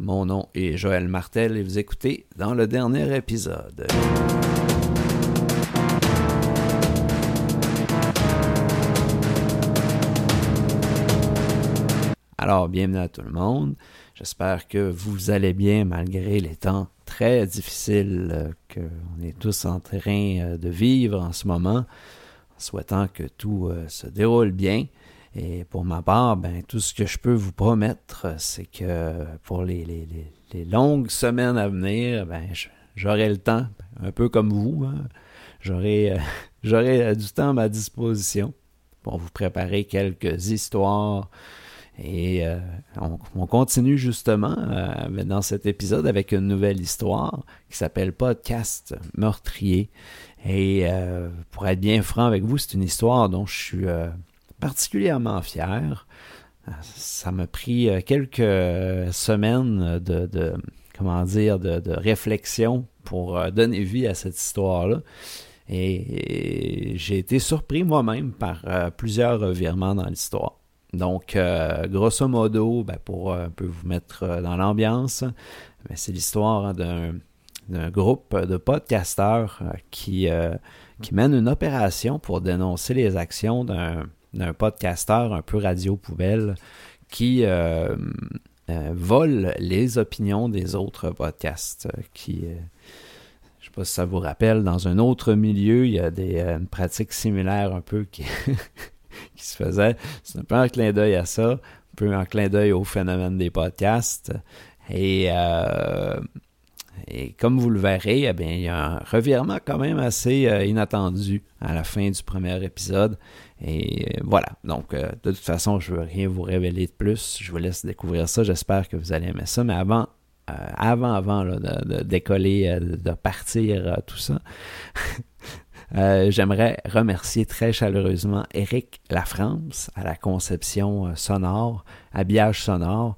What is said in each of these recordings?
Mon nom est Joël Martel et vous écoutez dans le dernier épisode. Alors, bienvenue à tout le monde. J'espère que vous allez bien malgré les temps très difficiles euh, qu'on est tous en train euh, de vivre en ce moment, en souhaitant que tout euh, se déroule bien. Et pour ma part, ben, tout ce que je peux vous promettre, c'est que pour les, les, les, longues semaines à venir, ben, j'aurai le temps, un peu comme vous, hein. j'aurai, j'aurai du temps à ma disposition pour vous préparer quelques histoires et euh, on, continue justement euh, dans cet épisode avec une nouvelle histoire qui s'appelle Podcast meurtrier. Et euh, pour être bien franc avec vous, c'est une histoire dont je suis particulièrement fier. Ça m'a pris quelques semaines de, de, réflexion pour donner vie à cette histoire-là. Et, j'ai été surpris moi-même par plusieurs revirements dans l'histoire. Donc, euh, grosso modo, ben, pour euh, un peu vous mettre euh, dans l'ambiance, ben, c'est l'histoire hein, d'un groupe de podcasteurs qui, qui mène une opération pour dénoncer les actions d'un podcasteur un peu radio-poubelle qui vole les opinions des autres podcasts. qui, je ne sais pas si ça vous rappelle, dans un autre milieu, il y a des pratiques similaires un peu qui, qui se faisait. C'est un peu un clin d'œil à ça, un peu un clin d'œil au phénomène des podcasts. Et, euh, et comme vous le verrez, eh il y a un revirement quand même assez euh, inattendu à la fin du premier épisode. Et euh, voilà. Donc, de toute façon, je ne veux rien vous révéler de plus. Je vous laisse découvrir ça. J'espère que vous allez aimer ça. Mais avant, avant, avant de, de, décoller, de partir, tout ça, Euh, j'aimerais remercier très chaleureusement Eric Lafrance à la conception euh, sonore, habillage sonore,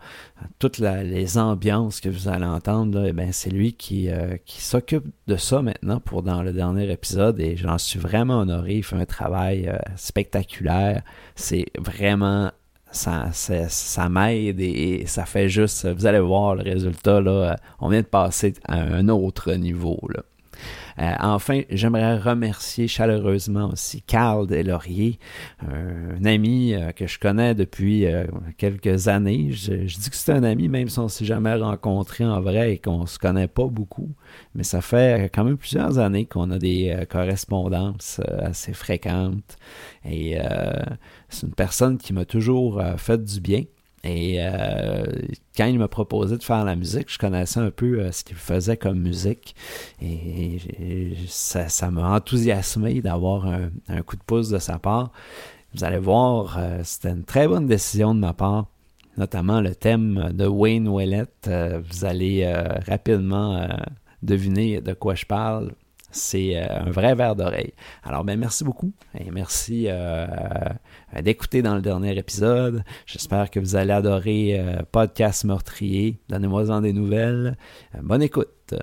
toutes les ambiances que vous allez entendre. Eh c'est lui qui, euh, qui s'occupe de ça maintenant pour dans le dernier épisode et j'en suis vraiment honoré. Il fait un travail spectaculaire. C'est vraiment ça, ça, m'aide et, ça fait juste, vous allez voir le résultat, là, on vient de passer à un autre niveau. Là. Euh, enfin, j'aimerais remercier chaleureusement aussi Carl Delaurier, un, ami euh, que je connais depuis euh, quelques années. Je, dis que c'est un ami, même si on ne s'est jamais rencontré en vrai et qu'on ne se connaît pas beaucoup. Mais ça fait quand même plusieurs années qu'on a des correspondances assez fréquentes. Et c'est une personne qui m'a toujours fait du bien. Et euh, quand il m'a proposé de faire la musique, je connaissais un peu euh, ce qu'il faisait comme musique. Et, ça, m'a enthousiasmé d'avoir un, coup de pouce de sa part. Vous allez voir, euh, c'était une très bonne décision de ma part. Notamment le thème de Wayne Willett. vous allez rapidement deviner de quoi je parle c'est euh, un vrai verre d'oreille. Alors, ben, merci beaucoup et merci euh, euh, d'écouter dans le dernier épisode. J'espère que vous allez adorer Podcast Meurtrier. Donnez-moi-en des nouvelles. bonne écoute.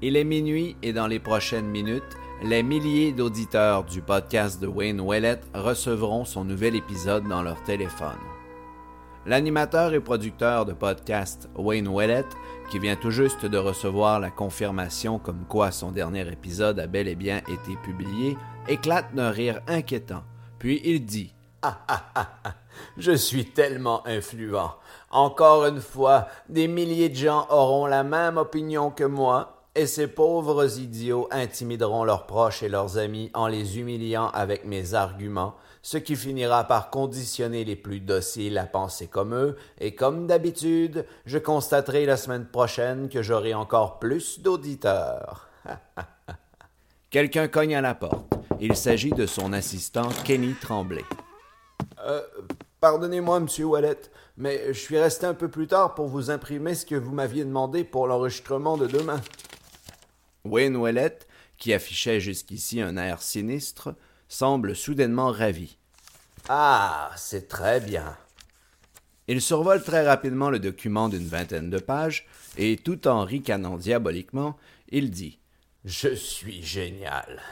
Il est minuit et dans les prochaines minutes, les milliers d'auditeurs du podcast de Wayne Wellett recevront son nouvel épisode dans leur téléphone. L'animateur et producteur de podcast Wayne Wellett qui vient tout juste de recevoir la confirmation comme quoi son dernier épisode a bel et bien été publié, éclate d'un rire inquiétant. Puis il dit Ah ah ah ah Je suis tellement influent. Encore une fois, des milliers de gens auront la même opinion que moi, et ces pauvres idiots intimideront leurs proches et leurs amis en les humiliant avec mes arguments, ce qui finira par conditionner les plus dociles à penser comme eux, et comme d'habitude, je constaterai la semaine prochaine que j'aurai encore plus d'auditeurs. Quelqu'un cogne à la porte. Il s'agit de son assistant Kenny Tremblay. Euh, pardonnez-moi, monsieur Wallet, mais je suis resté un peu plus tard pour vous imprimer ce que vous m'aviez demandé pour l'enregistrement de demain. Wayne Wallet, qui affichait jusqu'ici un air sinistre, semble soudainement ravi. Ah, c'est très bien. Il survole très rapidement le document d'une vingtaine de pages, et tout en ricanant diaboliquement, il dit Je suis génial.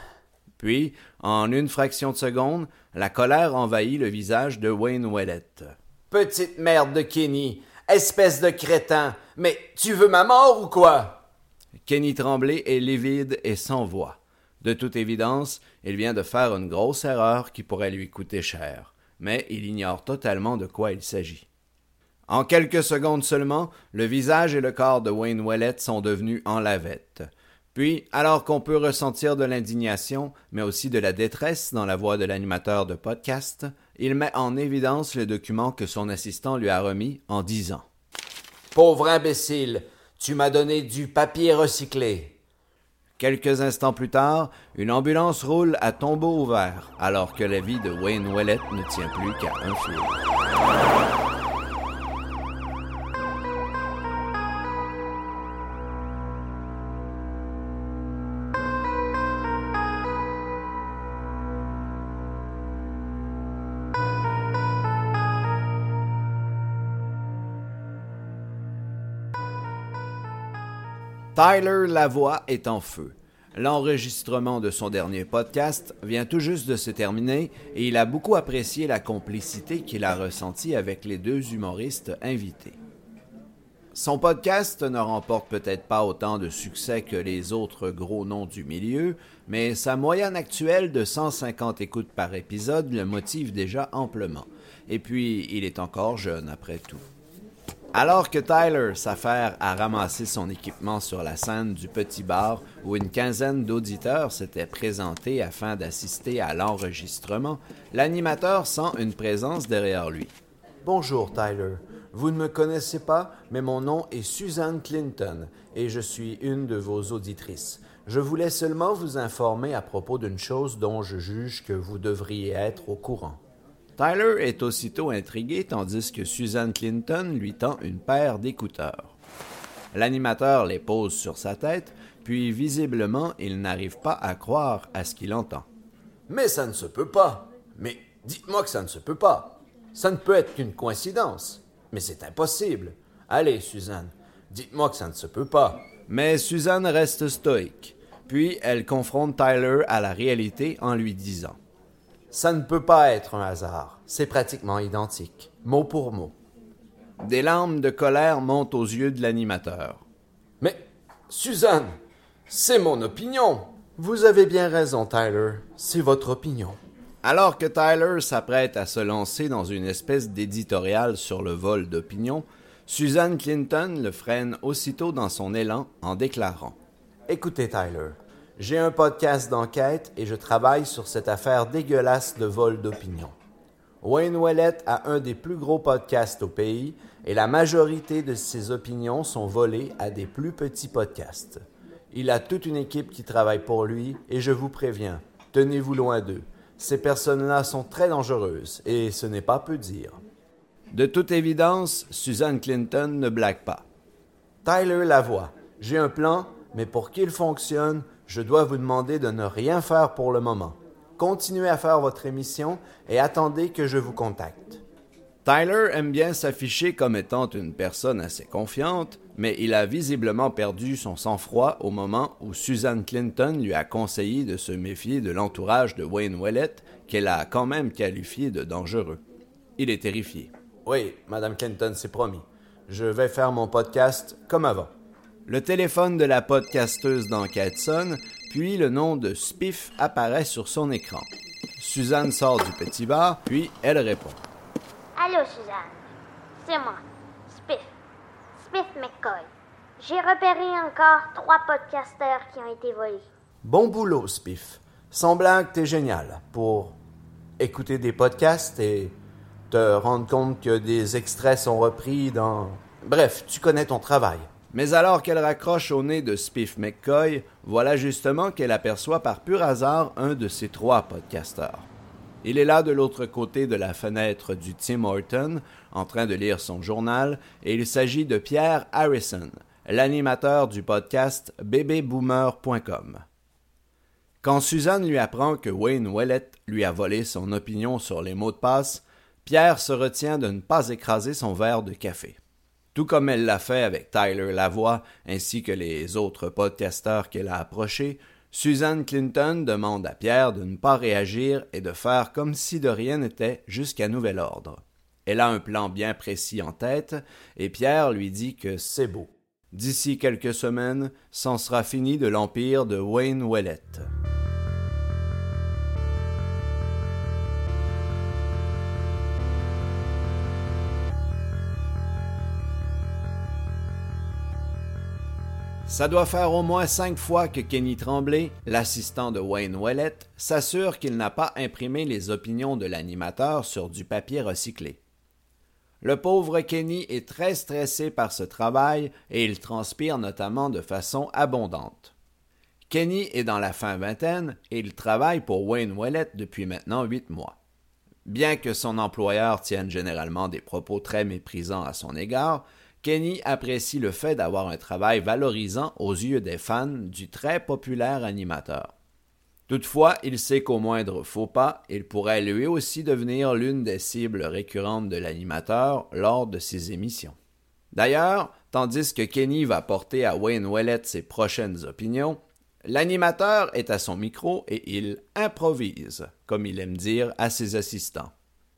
Puis, en une fraction de seconde, la colère envahit le visage de Wayne Wellett. Petite merde de Kenny, espèce de crétin, mais tu veux ma mort ou quoi? Kenny Tremblay est livide et sans voix. De toute évidence, il vient de faire une grosse erreur qui pourrait lui coûter cher, mais il ignore totalement de quoi il s'agit. En quelques secondes seulement, le visage et le corps de Wayne Wellett sont devenus en lavette. Puis, alors qu'on peut ressentir de l'indignation, mais aussi de la détresse dans la voix de l'animateur de podcast, il met en évidence le document que son assistant lui a remis en disant Pauvre imbécile, tu m'as donné du papier recyclé. Quelques instants plus tard, une ambulance roule à tombeau ouvert, alors que la vie de Wayne Wellett ne tient plus qu'à un fil. Tyler Lavoie est en feu. L'enregistrement de son dernier podcast vient tout juste de se terminer et il a beaucoup apprécié la complicité qu'il a ressentie avec les deux humoristes invités. Son podcast ne remporte peut-être pas autant de succès que les autres gros noms du milieu, mais sa moyenne actuelle de 150 écoutes par épisode le motive déjà amplement. Et puis, il est encore jeune après tout. Alors que Tyler s'affaire à ramasser son équipement sur la scène du petit bar où une quinzaine d'auditeurs s'étaient présentés afin d'assister à l'enregistrement, l'animateur sent une présence derrière lui. Bonjour Tyler. Vous ne me connaissez pas, mais mon nom est Suzanne Clinton et je suis une de vos auditrices. Je voulais seulement vous informer à propos d'une chose dont je juge que vous devriez être au courant. Tyler est aussitôt intrigué tandis que Susan Clinton lui tend une paire d'écouteurs. L'animateur les pose sur sa tête, puis visiblement il n'arrive pas à croire à ce qu'il entend. Mais ça ne se peut pas. Mais dites-moi que ça ne se peut pas. Ça ne peut être qu'une coïncidence. Mais c'est impossible. Allez, Suzanne, dites-moi que ça ne se peut pas. Mais Suzanne reste stoïque. Puis elle confronte Tyler à la réalité en lui disant ça ne peut pas être un hasard. C'est pratiquement identique, mot pour mot. Des larmes de colère montent aux yeux de l'animateur. Mais, Suzanne, c'est mon opinion. Vous avez bien raison, Tyler. C'est votre opinion. Alors que Tyler s'apprête à se lancer dans une espèce d'éditorial sur le vol d'opinion, Suzanne Clinton le freine aussitôt dans son élan en déclarant Écoutez, Tyler, j'ai un podcast d'enquête et je travaille sur cette affaire dégueulasse de vol d'opinion. Wayne Wellett a un des plus gros podcasts au pays et la majorité de ses opinions sont volées à des plus petits podcasts. Il a toute une équipe qui travaille pour lui et je vous préviens, tenez-vous loin d'eux. Ces personnes-là sont très dangereuses et ce n'est pas peu dire. De toute évidence, Suzanne Clinton ne blague pas. Tyler Lavoie, j'ai un plan, mais pour qu'il fonctionne, je dois vous demander de ne rien faire pour le moment. Continuez à faire votre émission et attendez que je vous contacte. Tyler aime bien s'afficher comme étant une personne assez confiante, mais il a visiblement perdu son sang-froid au moment où Susan Clinton lui a conseillé de se méfier de l'entourage de Wayne Wellett, qu'elle a quand même qualifié de dangereux. Il est terrifié. Oui, Madame Clinton, c'est promis. Je vais faire mon podcast comme avant. Le téléphone de la podcasteuse d'enquête sonne, puis le nom de Spiff apparaît sur son écran. Suzanne sort du petit bar, puis elle répond. Allô, Suzanne. C'est moi, Spiff. Spiff McCoy. J'ai repéré encore trois podcasteurs qui ont été volés. Bon boulot, Spiff. Semblant que t'es génial pour écouter des podcasts et te rendre compte que des extraits sont repris dans... Bref, tu connais ton travail. Mais alors qu'elle raccroche au nez de Spiff McCoy, voilà justement qu'elle aperçoit par pur hasard un de ses trois podcasteurs. Il est là de l'autre côté de la fenêtre du Tim Horton, en train de lire son journal, et il s'agit de Pierre Harrison, l'animateur du podcast bébéboomer.com. Quand Suzanne lui apprend que Wayne Wellett lui a volé son opinion sur les mots de passe, Pierre se retient de ne pas écraser son verre de café tout comme elle l'a fait avec Tyler Lavoie ainsi que les autres podcasteurs qu'elle a approchés, Suzanne Clinton demande à Pierre de ne pas réagir et de faire comme si de rien n'était jusqu'à nouvel ordre. Elle a un plan bien précis en tête, et Pierre lui dit que c'est beau. D'ici quelques semaines, c'en sera fini de l'empire de Wayne Wellet. Ça doit faire au moins cinq fois que Kenny Tremblay, l'assistant de Wayne Wellet, s'assure qu'il n'a pas imprimé les opinions de l'animateur sur du papier recyclé. Le pauvre Kenny est très stressé par ce travail et il transpire notamment de façon abondante. Kenny est dans la fin vingtaine et il travaille pour Wayne Wellet depuis maintenant huit mois. Bien que son employeur tienne généralement des propos très méprisants à son égard, Kenny apprécie le fait d'avoir un travail valorisant aux yeux des fans du très populaire animateur. Toutefois, il sait qu'au moindre faux pas, il pourrait lui aussi devenir l'une des cibles récurrentes de l'animateur lors de ses émissions. D'ailleurs, tandis que Kenny va porter à Wayne Wellet ses prochaines opinions, l'animateur est à son micro et il improvise, comme il aime dire à ses assistants.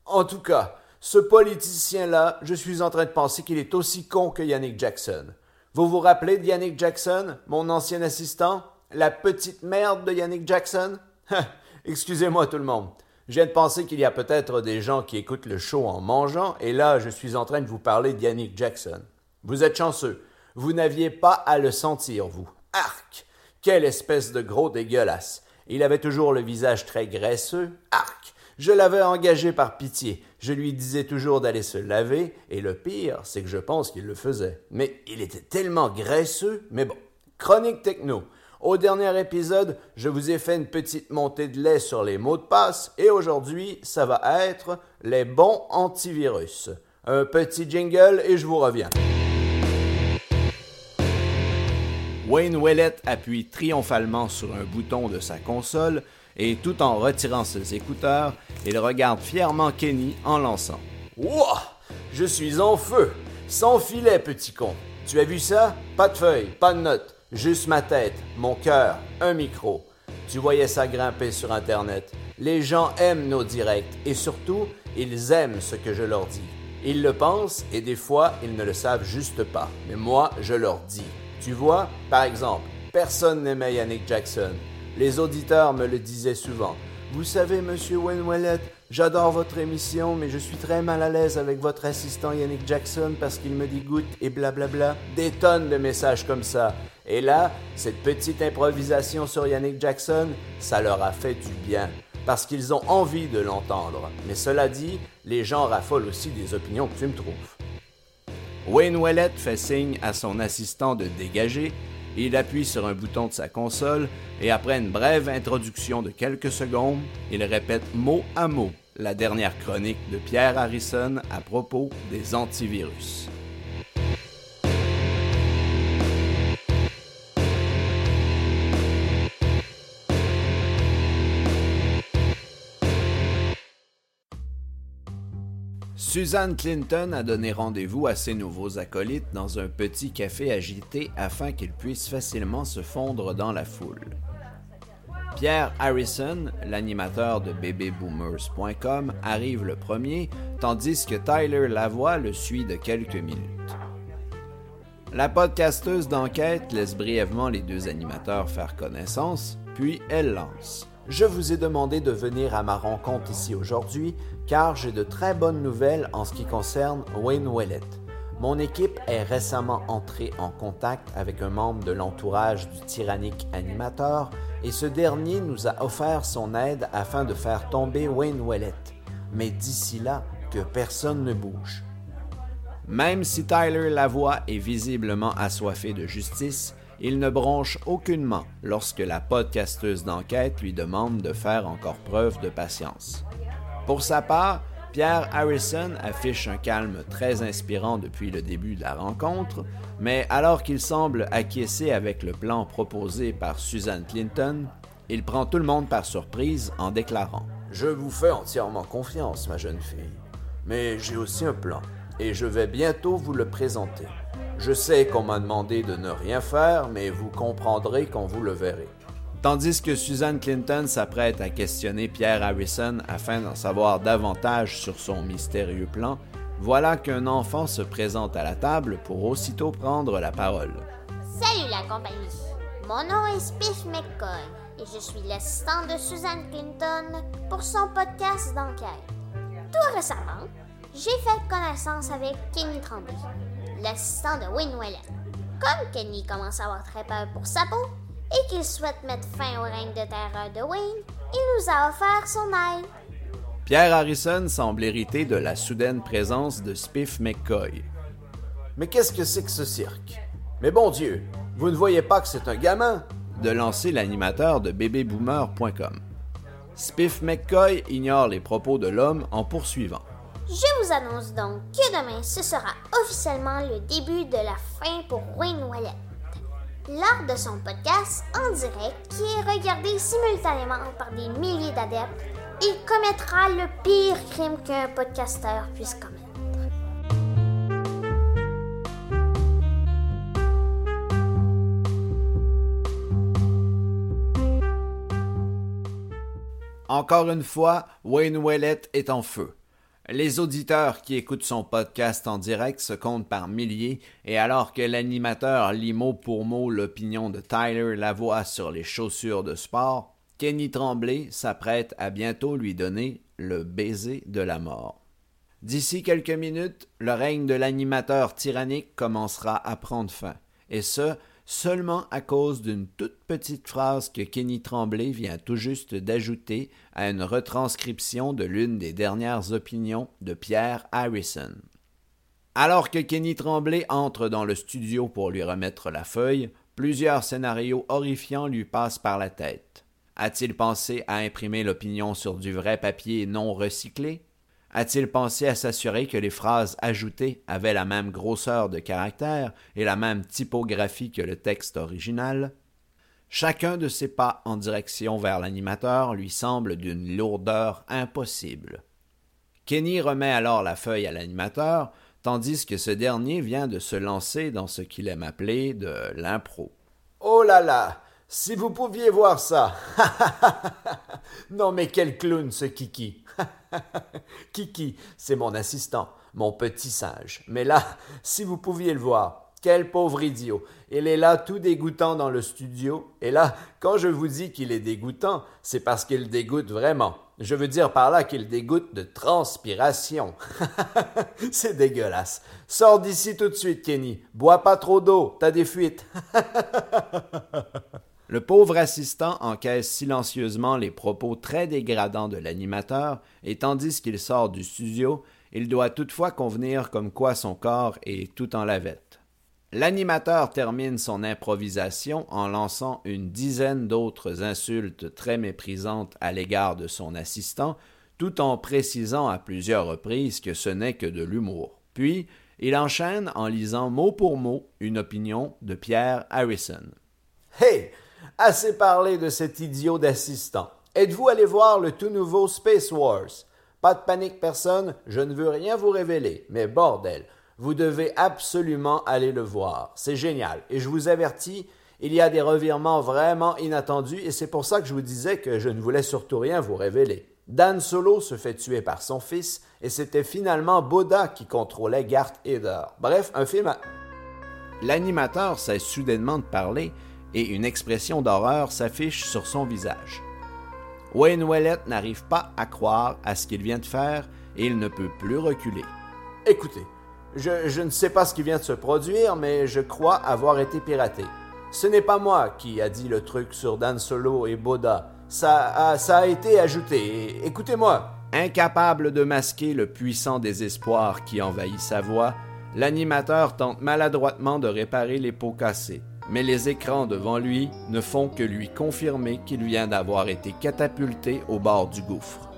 En tout cas, ce politicien-là, je suis en train de penser qu'il est aussi con que Yannick Jackson. Vous vous rappelez de Yannick Jackson, mon ancien assistant? La petite merde de Yannick Jackson? Excusez-moi tout le monde. Je viens de penser qu'il y a peut-être des gens qui écoutent le show en mangeant, et là, je suis en train de vous parler de Yannick Jackson. Vous êtes chanceux. Vous n'aviez pas à le sentir, vous. Arc! Quelle espèce de gros dégueulasse. Il avait toujours le visage très graisseux. Arc! Je l'avais engagé par pitié. Je lui disais toujours d'aller se laver, et le pire, c'est que je pense qu'il le faisait. Mais il était tellement graisseux, mais bon. Chronique techno. Au dernier épisode, je vous ai fait une petite montée de lait sur les mots de passe, et aujourd'hui, ça va être les bons antivirus. Un petit jingle et je vous reviens. Wayne Wellet appuie triomphalement sur un bouton de sa console et tout en retirant ses écouteurs, il regarde fièrement Kenny en lançant. Wouah! Je suis en feu! Sans filet, petit con! Tu as vu ça? Pas de feuilles, pas de notes, juste ma tête, mon cœur, un micro. Tu voyais ça grimper sur Internet. Les gens aiment nos directs et surtout, ils aiment ce que je leur dis. Ils le pensent et des fois, ils ne le savent juste pas. Mais moi, je leur dis. Tu vois, par exemple, personne n'aimait Yannick Jackson. Les auditeurs me le disaient souvent. Vous savez, monsieur Wayne j'adore votre émission, mais je suis très mal à l'aise avec votre assistant Yannick Jackson parce qu'il me dégoûte et blablabla. Des tonnes de messages comme ça. Et là, cette petite improvisation sur Yannick Jackson, ça leur a fait du bien. Parce qu'ils ont envie de l'entendre. Mais cela dit, les gens raffolent aussi des opinions que tu me trouves. Wayne Wellet fait signe à son assistant de dégager il appuie sur un bouton de sa console et après une brève introduction de quelques secondes, il répète mot à mot la dernière chronique de Pierre Harrison à propos des antivirus. Suzanne Clinton a donné rendez-vous à ses nouveaux acolytes dans un petit café agité afin qu'ils puissent facilement se fondre dans la foule. Pierre Harrison, l'animateur de babyboomers.com, arrive le premier, tandis que Tyler Lavoie le suit de quelques minutes. La podcasteuse d'enquête laisse brièvement les deux animateurs faire connaissance, puis elle lance. Je vous ai demandé de venir à ma rencontre ici aujourd'hui car j'ai de très bonnes nouvelles en ce qui concerne Wayne Wellet. Mon équipe est récemment entrée en contact avec un membre de l'entourage du tyrannique animateur et ce dernier nous a offert son aide afin de faire tomber Wayne Wellet. Mais d'ici là, que personne ne bouge. Même si Tyler Lavoie est visiblement assoiffé de justice, il ne bronche aucunement lorsque la podcasteuse d'enquête lui demande de faire encore preuve de patience. Pour sa part, Pierre Harrison affiche un calme très inspirant depuis le début de la rencontre, mais alors qu'il semble acquiescer avec le plan proposé par Suzanne Clinton, il prend tout le monde par surprise en déclarant Je vous fais entièrement confiance, ma jeune fille, mais j'ai aussi un plan, et je vais bientôt vous le présenter. Je sais qu'on m'a demandé de ne rien faire, mais vous comprendrez quand vous le verrez. Tandis que Susan Clinton s'apprête à questionner Pierre Harrison afin d'en savoir davantage sur son mystérieux plan, voilà qu'un enfant se présente à la table pour aussitôt prendre la parole. Salut la compagnie. Mon nom est Spiff McCoy et je suis l'assistant de Susan Clinton pour son podcast d'enquête. Tout récemment, j'ai fait connaissance avec Kenny Tremblay, l'assistant de Wayne Wallet. Comme Kenny commence à avoir très peur pour sa peau, et qu'il souhaite mettre fin au règne de terreur de Wayne, il nous a offert son aide. Pierre Harrison semble hériter de la soudaine présence de Spiff McCoy. Mais qu'est-ce que c'est que ce cirque? Mais bon Dieu, vous ne voyez pas que c'est un gamin? de lancer l'animateur de bébéboomer.com. Spiff McCoy ignore les propos de l'homme en poursuivant. Je vous annonce donc que demain, ce sera officiellement le début de la fin pour Wayne Wallet lors de son podcast en direct qui est regardé simultanément par des milliers d'adeptes, il commettra le pire crime qu'un podcasteur puisse commettre. Encore une fois, Wayne Wellet est en feu. Les auditeurs qui écoutent son podcast en direct se comptent par milliers, et alors que l'animateur lit mot pour mot l'opinion de Tyler Lavoie sur les chaussures de sport, Kenny Tremblay s'apprête à bientôt lui donner le baiser de la mort. D'ici quelques minutes, le règne de l'animateur tyrannique commencera à prendre fin, et ce, seulement à cause d'une toute petite phrase que Kenny Tremblay vient tout juste d'ajouter à une retranscription de l'une des dernières opinions de Pierre Harrison. Alors que Kenny Tremblay entre dans le studio pour lui remettre la feuille, plusieurs scénarios horrifiants lui passent par la tête. A-t-il pensé à imprimer l'opinion sur du vrai papier non recyclé? A-t-il pensé à s'assurer que les phrases ajoutées avaient la même grosseur de caractère et la même typographie que le texte original? Chacun de ses pas en direction vers l'animateur lui semble d'une lourdeur impossible. Kenny remet alors la feuille à l'animateur, tandis que ce dernier vient de se lancer dans ce qu'il aime appeler de l'impro. Oh là là! Si vous pouviez voir ça! non mais quel clown ce Kiki! Kiki, c'est mon assistant, mon petit singe. Mais là, si vous pouviez le voir, quel pauvre idiot. Il est là tout dégoûtant dans le studio. Et là, quand je vous dis qu'il est dégoûtant, c'est parce qu'il dégoûte vraiment. Je veux dire par là qu'il dégoûte de transpiration. c'est dégueulasse. Sors d'ici tout de suite, Kenny. Bois pas trop d'eau, t'as des fuites. Le pauvre assistant encaisse silencieusement les propos très dégradants de l'animateur, et tandis qu'il sort du studio, il doit toutefois convenir comme quoi son corps est tout en lavette. L'animateur termine son improvisation en lançant une dizaine d'autres insultes très méprisantes à l'égard de son assistant, tout en précisant à plusieurs reprises que ce n'est que de l'humour. Puis, il enchaîne en lisant mot pour mot une opinion de Pierre Harrison. Hey! Assez parlé de cet idiot d'assistant. Êtes-vous allé voir le tout nouveau Space Wars? Pas de panique personne, je ne veux rien vous révéler, mais bordel, vous devez absolument aller le voir. C'est génial. Et je vous avertis, il y a des revirements vraiment inattendus et c'est pour ça que je vous disais que je ne voulais surtout rien vous révéler. Dan Solo se fait tuer par son fils et c'était finalement Boda qui contrôlait Garth Eder. Bref, un film à... L'animateur cesse soudainement de parler et une expression d'horreur s'affiche sur son visage. Wayne Wellet n'arrive pas à croire à ce qu'il vient de faire et il ne peut plus reculer. Écoutez, je, je, ne sais pas ce qui vient de se produire, mais je crois avoir été piraté. Ce n'est pas moi qui a dit le truc sur Dan Solo et Boda. Ça a, ça a été ajouté. Écoutez-moi. Incapable de masquer le puissant désespoir qui envahit sa voix, l'animateur tente maladroitement de réparer les pots cassés mais les écrans devant lui ne font que lui confirmer qu'il vient d'avoir été catapulté au bord du gouffre.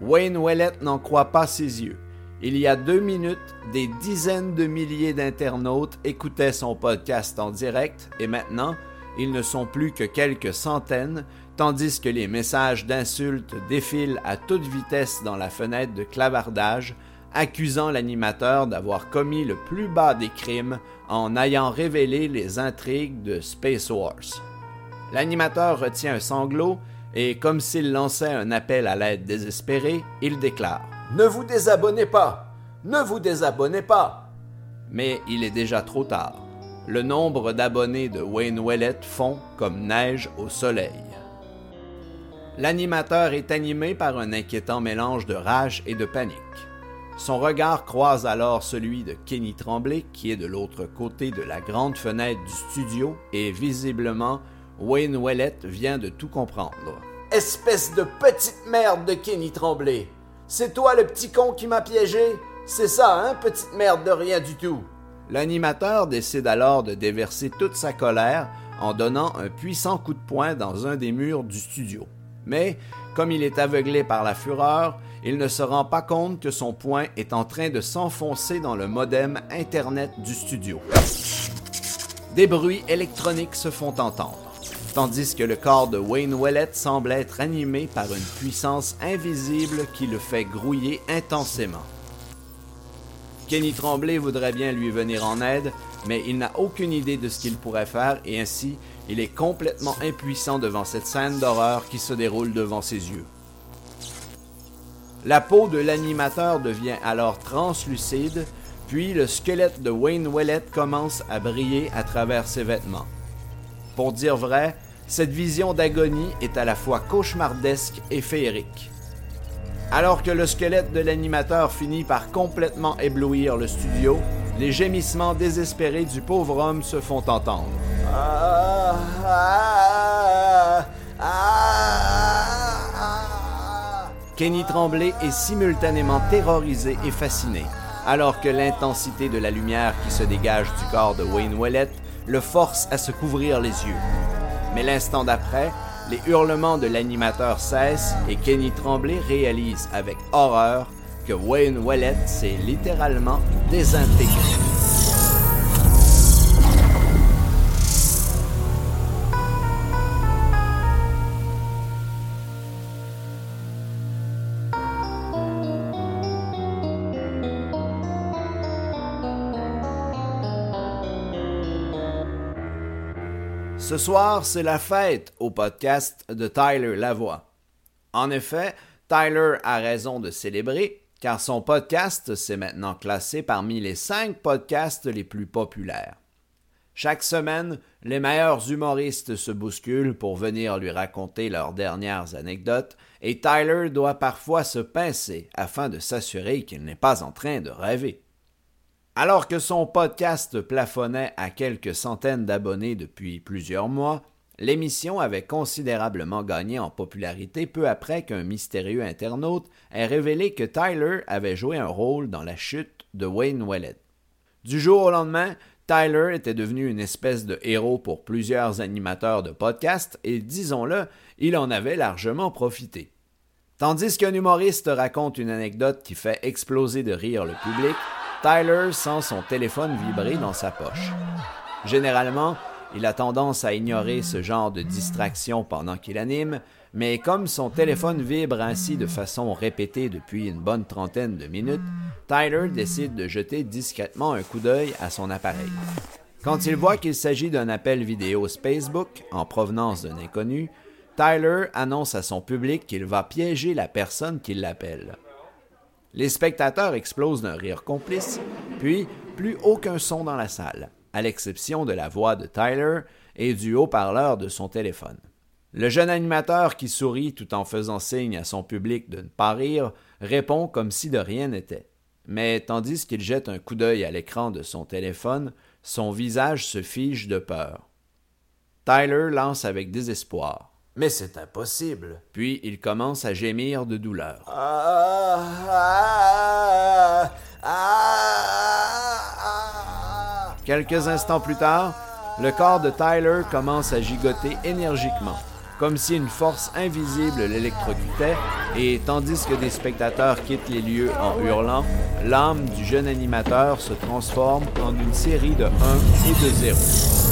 Wayne Wellet n'en croit pas ses yeux. Il y a deux minutes, des dizaines de milliers d'internautes écoutaient son podcast en direct et maintenant, ils ne sont plus que quelques centaines, tandis que les messages d'insultes défilent à toute vitesse dans la fenêtre de clavardage, accusant l'animateur d'avoir commis le plus bas des crimes en ayant révélé les intrigues de Space Wars. L'animateur retient un sanglot et, comme s'il lançait un appel à l'aide désespéré, il déclare Ne vous désabonnez pas Ne vous désabonnez pas Mais il est déjà trop tard. Le nombre d'abonnés de Wayne Wellett fond comme neige au soleil. L'animateur est animé par un inquiétant mélange de rage et de panique. Son regard croise alors celui de Kenny Tremblay, qui est de l'autre côté de la grande fenêtre du studio, et visiblement, Wayne Wellett vient de tout comprendre. Espèce de petite merde de Kenny Tremblay! C'est toi le petit con qui m'a piégé? C'est ça, hein, petite merde de rien du tout! L'animateur décide alors de déverser toute sa colère en donnant un puissant coup de poing dans un des murs du studio. Mais, comme il est aveuglé par la fureur, il ne se rend pas compte que son poing est en train de s'enfoncer dans le modem Internet du studio. Des bruits électroniques se font entendre, tandis que le corps de Wayne Wellett semble être animé par une puissance invisible qui le fait grouiller intensément. Kenny Tremblay voudrait bien lui venir en aide, mais il n'a aucune idée de ce qu'il pourrait faire et ainsi il est complètement impuissant devant cette scène d'horreur qui se déroule devant ses yeux. La peau de l'animateur devient alors translucide, puis le squelette de Wayne Wellett commence à briller à travers ses vêtements. Pour dire vrai, cette vision d'agonie est à la fois cauchemardesque et féerique. Alors que le squelette de l'animateur finit par complètement éblouir le studio, les gémissements désespérés du pauvre homme se font entendre. Kenny Tremblay est simultanément terrorisé et fasciné, alors que l'intensité de la lumière qui se dégage du corps de Wayne Wellett le force à se couvrir les yeux. Mais l'instant d'après, les hurlements de l'animateur cessent et Kenny Tremblay réalise avec horreur que Wayne Wellett s'est littéralement désintégré. Ce soir, c'est la fête au podcast de Tyler Lavoie. En effet, Tyler a raison de célébrer, car son podcast s'est maintenant classé parmi les cinq podcasts les plus populaires. Chaque semaine, les meilleurs humoristes se bousculent pour venir lui raconter leurs dernières anecdotes, et Tyler doit parfois se pincer afin de s'assurer qu'il n'est pas en train de rêver. Alors que son podcast plafonnait à quelques centaines d'abonnés depuis plusieurs mois, l'émission avait considérablement gagné en popularité peu après qu'un mystérieux internaute ait révélé que Tyler avait joué un rôle dans la chute de Wayne Wellett. Du jour au lendemain, Tyler était devenu une espèce de héros pour plusieurs animateurs de podcasts et, disons-le, il en avait largement profité. Tandis qu'un humoriste raconte une anecdote qui fait exploser de rire le public, Tyler sent son téléphone vibrer dans sa poche. Généralement, il a tendance à ignorer ce genre de distraction pendant qu'il anime, mais comme son téléphone vibre ainsi de façon répétée depuis une bonne trentaine de minutes, Tyler décide de jeter discrètement un coup d'œil à son appareil. Quand il voit qu'il s'agit d'un appel vidéo Facebook en provenance d'un inconnu, Tyler annonce à son public qu'il va piéger la personne qui l'appelle. Les spectateurs explosent d'un rire complice, puis plus aucun son dans la salle, à l'exception de la voix de Tyler et du haut-parleur de son téléphone. Le jeune animateur qui sourit tout en faisant signe à son public de ne pas rire répond comme si de rien n'était. Mais tandis qu'il jette un coup d'œil à l'écran de son téléphone, son visage se fige de peur. Tyler lance avec désespoir. Mais c'est impossible. Puis il commence à gémir de douleur. Quelques instants plus tard, le corps de Tyler commence à gigoter énergiquement, comme si une force invisible l'électrocutait, et tandis que des spectateurs quittent les lieux en hurlant, l'âme du jeune animateur se transforme en une série de 1 et de 0.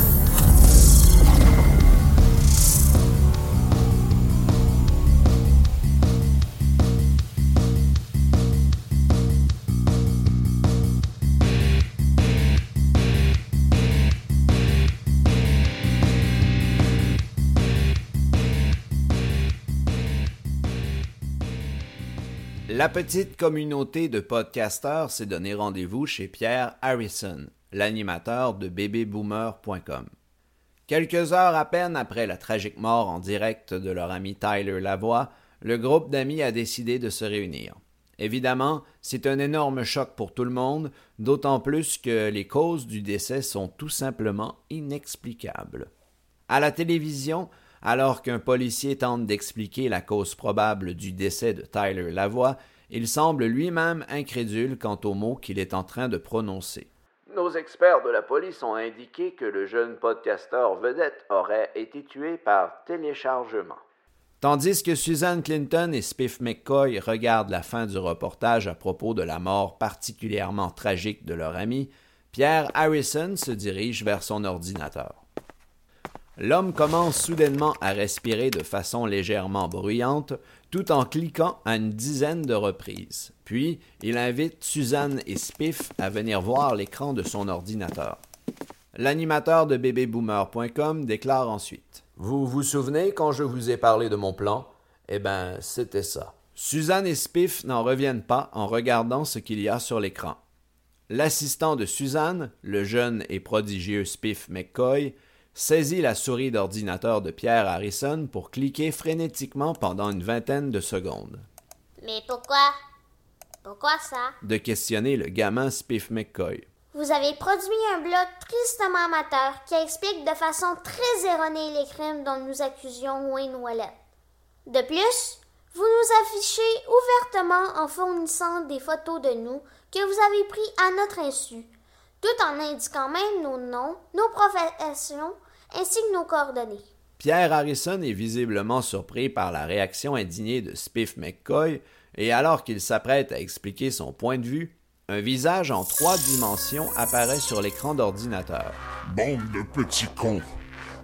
La petite communauté de podcasteurs s'est donné rendez-vous chez Pierre Harrison, l'animateur de bébéboomer.com. Quelques heures à peine après la tragique mort en direct de leur ami Tyler Lavoie, le groupe d'amis a décidé de se réunir. Évidemment, c'est un énorme choc pour tout le monde, d'autant plus que les causes du décès sont tout simplement inexplicables. À la télévision, alors qu'un policier tente d'expliquer la cause probable du décès de Tyler Lavoie, il semble lui-même incrédule quant aux mots qu'il est en train de prononcer. Nos experts de la police ont indiqué que le jeune podcasteur vedette aurait été tué par téléchargement. Tandis que Susan Clinton et Spiff McCoy regardent la fin du reportage à propos de la mort particulièrement tragique de leur ami, Pierre Harrison se dirige vers son ordinateur. L'homme commence soudainement à respirer de façon légèrement bruyante, tout en cliquant à une dizaine de reprises. Puis, il invite Suzanne et Spiff à venir voir l'écran de son ordinateur. L'animateur de bébéboomer.com déclare ensuite Vous vous souvenez quand je vous ai parlé de mon plan? Eh ben, c'était ça. Suzanne et Spiff n'en reviennent pas en regardant ce qu'il y a sur l'écran. L'assistant de Suzanne, le jeune et prodigieux Spiff McCoy, saisit la souris d'ordinateur de Pierre Harrison pour cliquer frénétiquement pendant une vingtaine de secondes. Mais pourquoi? Pourquoi ça? De questionner le gamin Spiff McCoy. Vous avez produit un blog tristement amateur qui explique de façon très erronée les crimes dont nous accusions Wayne Wallet. De plus, vous nous affichez ouvertement en fournissant des photos de nous que vous avez pris à notre insu, tout en indiquant même nos noms, nos professions ainsi que nos coordonnées. Pierre Harrison est visiblement surpris par la réaction indignée de Spiff McCoy et alors qu'il s'apprête à expliquer son point de vue, un visage en trois dimensions apparaît sur l'écran d'ordinateur. Bande de petits cons.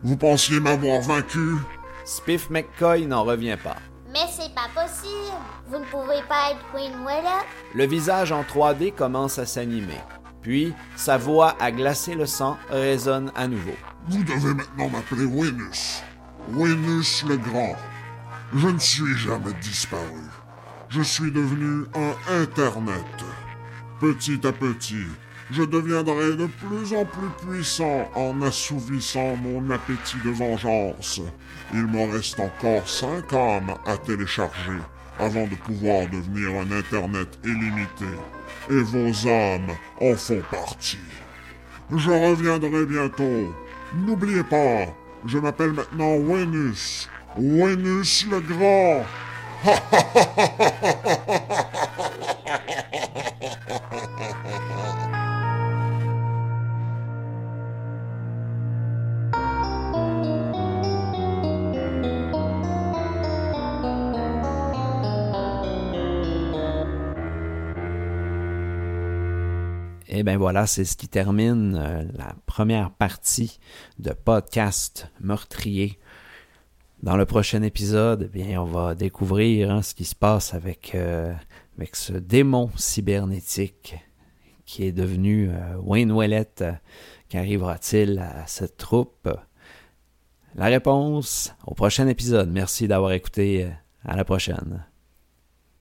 Vous pensiez m'avoir vaincu? Spiff McCoy n'en revient pas. Mais c'est pas possible. Vous ne pouvez pas être Queen Wallet. Le visage en 3D commence à s'animer. Puis, sa voix à glacer le sang résonne à nouveau. Vous devez maintenant m'appeler Wenus. Wenus le Grand. Je ne suis jamais disparu. Je suis devenu un Internet. Petit à petit, je deviendrai de plus en plus puissant en assouvissant mon appétit de vengeance. Il me reste encore cinq âmes à télécharger avant de pouvoir devenir un Internet illimité. Et vos âmes en font partie. Je reviendrai bientôt. N'oubliez pas, je m'appelle maintenant Wenus. Wenus le Grand. Et bien voilà, c'est ce qui termine euh, la première partie de podcast meurtrier. Dans le prochain épisode, eh bien, on va découvrir hein, ce qui se passe avec, euh, avec ce démon cybernétique qui est devenu euh, Wayne Wellett. Qu'arrivera-t-il à cette troupe? La réponse au prochain épisode. Merci d'avoir écouté. À la prochaine.